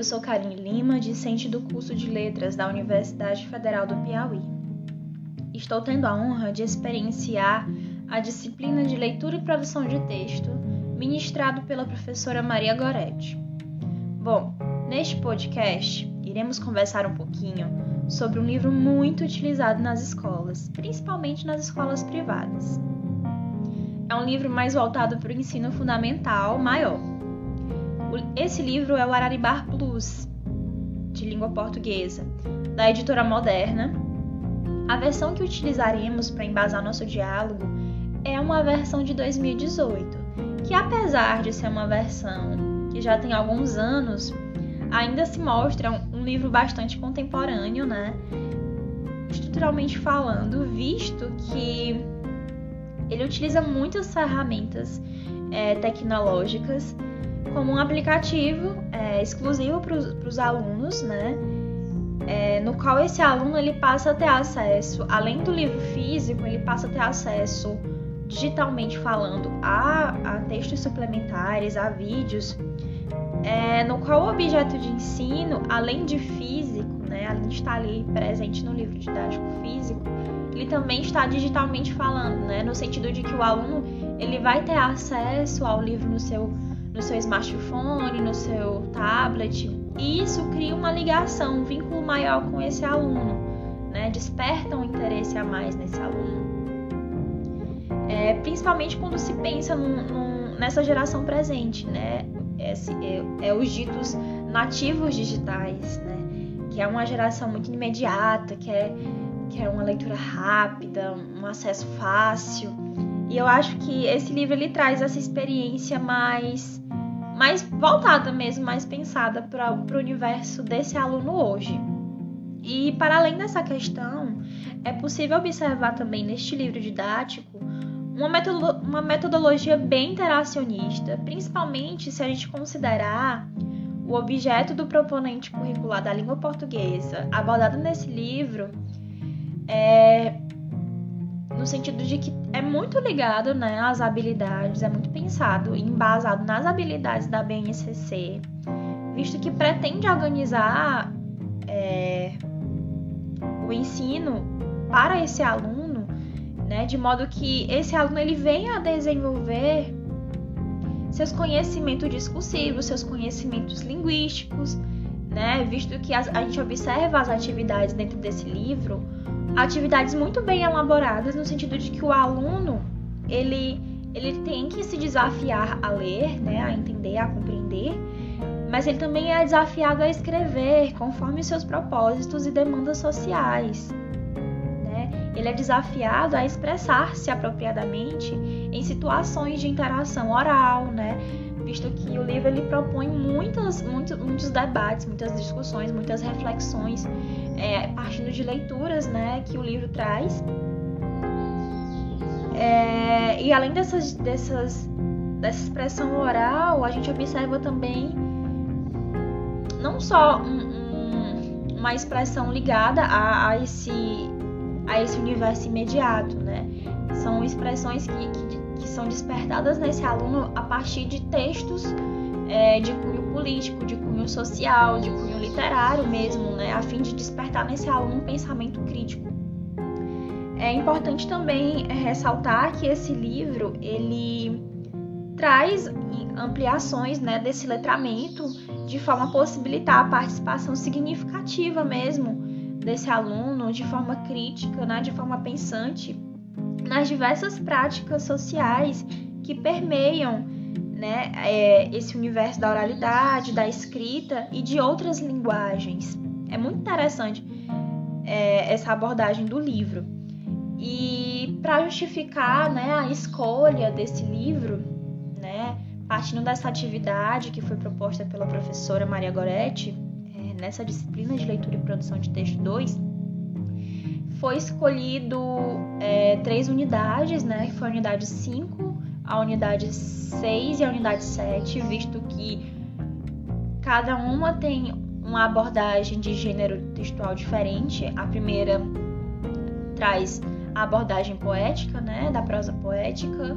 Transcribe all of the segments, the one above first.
Eu sou Karine Lima, discente do curso de Letras da Universidade Federal do Piauí. Estou tendo a honra de experienciar a disciplina de leitura e produção de texto ministrado pela professora Maria Goretti. Bom, neste podcast iremos conversar um pouquinho sobre um livro muito utilizado nas escolas, principalmente nas escolas privadas. É um livro mais voltado para o ensino fundamental maior esse livro é o Araribar Plus, de língua portuguesa, da editora Moderna. A versão que utilizaremos para embasar nosso diálogo é uma versão de 2018, que apesar de ser uma versão que já tem alguns anos, ainda se mostra um livro bastante contemporâneo, né? Estruturalmente falando, visto que ele utiliza muitas ferramentas é, tecnológicas como um aplicativo é, exclusivo para os alunos, né? É, no qual esse aluno ele passa a ter acesso, além do livro físico, ele passa a ter acesso digitalmente falando a, a textos suplementares, a vídeos, é, no qual o objeto de ensino, além de físico, né, além de estar ali presente no livro didático físico, ele também está digitalmente falando, né, no sentido de que o aluno ele vai ter acesso ao livro no seu no seu smartphone, no seu tablet, e isso cria uma ligação, um vínculo maior com esse aluno, né? desperta um interesse a mais nesse aluno. É, principalmente quando se pensa num, num, nessa geração presente, né? Esse, é, é, os ditos nativos digitais, né? que é uma geração muito imediata, que é, que é uma leitura rápida, um acesso fácil. E eu acho que esse livro ele traz essa experiência mais mais voltada mesmo, mais pensada para o universo desse aluno hoje. E para além dessa questão, é possível observar também neste livro didático uma, metodo uma metodologia bem interacionista, principalmente se a gente considerar o objeto do proponente curricular da língua portuguesa abordado nesse livro é no sentido de que é muito ligado né, às habilidades, é muito pensado e embasado nas habilidades da BNCC, visto que pretende organizar é, o ensino para esse aluno, né, de modo que esse aluno ele venha a desenvolver seus conhecimentos discursivos, seus conhecimentos linguísticos, né, visto que a, a gente observa as atividades dentro desse livro atividades muito bem elaboradas no sentido de que o aluno ele ele tem que se desafiar a ler, né, a entender, a compreender, mas ele também é desafiado a escrever conforme seus propósitos e demandas sociais. Né? Ele é desafiado a expressar-se apropriadamente em situações de interação oral, né? Visto que o livro ele propõe muitas, muitos, muitos debates, muitas discussões, muitas reflexões, é, partindo de leituras né, que o livro traz. É, e além dessas, dessas, dessa expressão oral, a gente observa também não só um, um, uma expressão ligada a, a, esse, a esse universo imediato, né? São expressões que, que que são despertadas nesse aluno a partir de textos é, de cunho político, de cunho social, de cunho literário mesmo, né, a fim de despertar nesse aluno um pensamento crítico. É importante também é, ressaltar que esse livro ele traz ampliações né, desse letramento de forma a possibilitar a participação significativa mesmo desse aluno de forma crítica, né, de forma pensante nas diversas práticas sociais que permeiam né, é, esse universo da oralidade, da escrita e de outras linguagens. É muito interessante é, essa abordagem do livro. E para justificar né, a escolha desse livro, né, partindo dessa atividade que foi proposta pela professora Maria Goretti, é, nessa disciplina de leitura e produção de texto 2, foi escolhido é, três unidades, né? Que foi a unidade 5, a unidade 6 e a unidade 7, visto que cada uma tem uma abordagem de gênero textual diferente. A primeira traz a abordagem poética, né? Da prosa poética,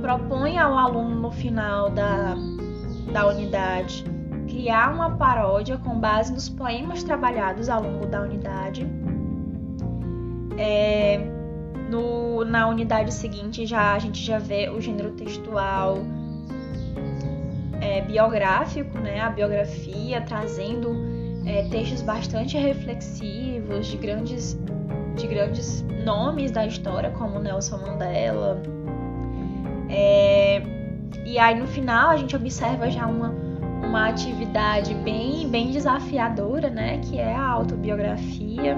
propõe ao aluno no final da, da unidade criar uma paródia com base nos poemas trabalhados ao longo da unidade. É, no, na unidade seguinte já a gente já vê o gênero textual é, biográfico, né? A biografia trazendo é, textos bastante reflexivos de grandes, de grandes nomes da história, como Nelson Mandela. É, e aí no final a gente observa já uma, uma atividade bem, bem desafiadora, né? Que é a autobiografia.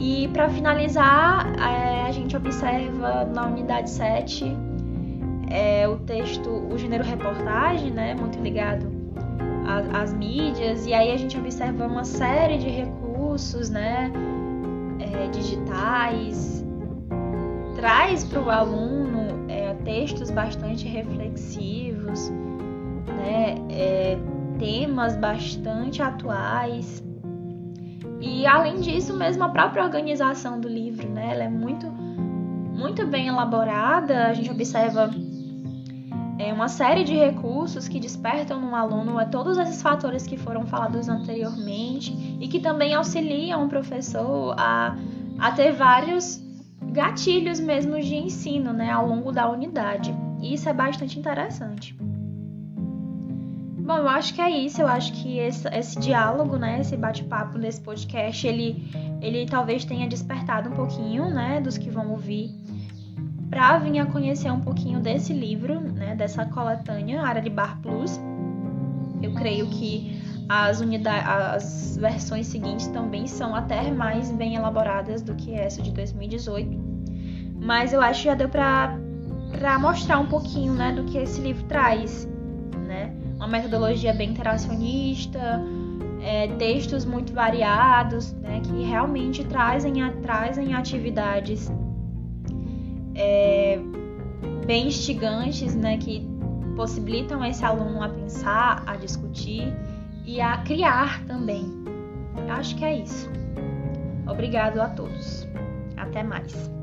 E para finalizar, é, a gente observa na unidade 7 é, o texto, o gênero reportagem, né, muito ligado às, mídias, e aí a gente observa uma série de recursos, né, é, digitais, traz para o aluno é, textos bastante reflexivos, né, é, temas bastante atuais. E além disso, mesmo a própria organização do livro, né, ela é muito, muito bem elaborada. A gente observa é uma série de recursos que despertam no aluno é todos esses fatores que foram falados anteriormente e que também auxiliam o professor a, a ter vários gatilhos mesmo de ensino né, ao longo da unidade. E isso é bastante interessante. Bom, eu acho que é isso. Eu acho que esse, esse diálogo, né, esse bate-papo nesse podcast, ele, ele talvez tenha despertado um pouquinho, né, dos que vão ouvir para vir a conhecer um pouquinho desse livro, né, dessa coletânea Área de Bar Plus. Eu creio que as, as versões seguintes também são até mais bem elaboradas do que essa de 2018. Mas eu acho que já deu para mostrar um pouquinho né, do que esse livro traz. Né? Uma metodologia bem interacionista, é, textos muito variados, né, que realmente trazem, trazem atividades é, bem instigantes, né, que possibilitam esse aluno a pensar, a discutir e a criar também. Acho que é isso. Obrigado a todos. Até mais.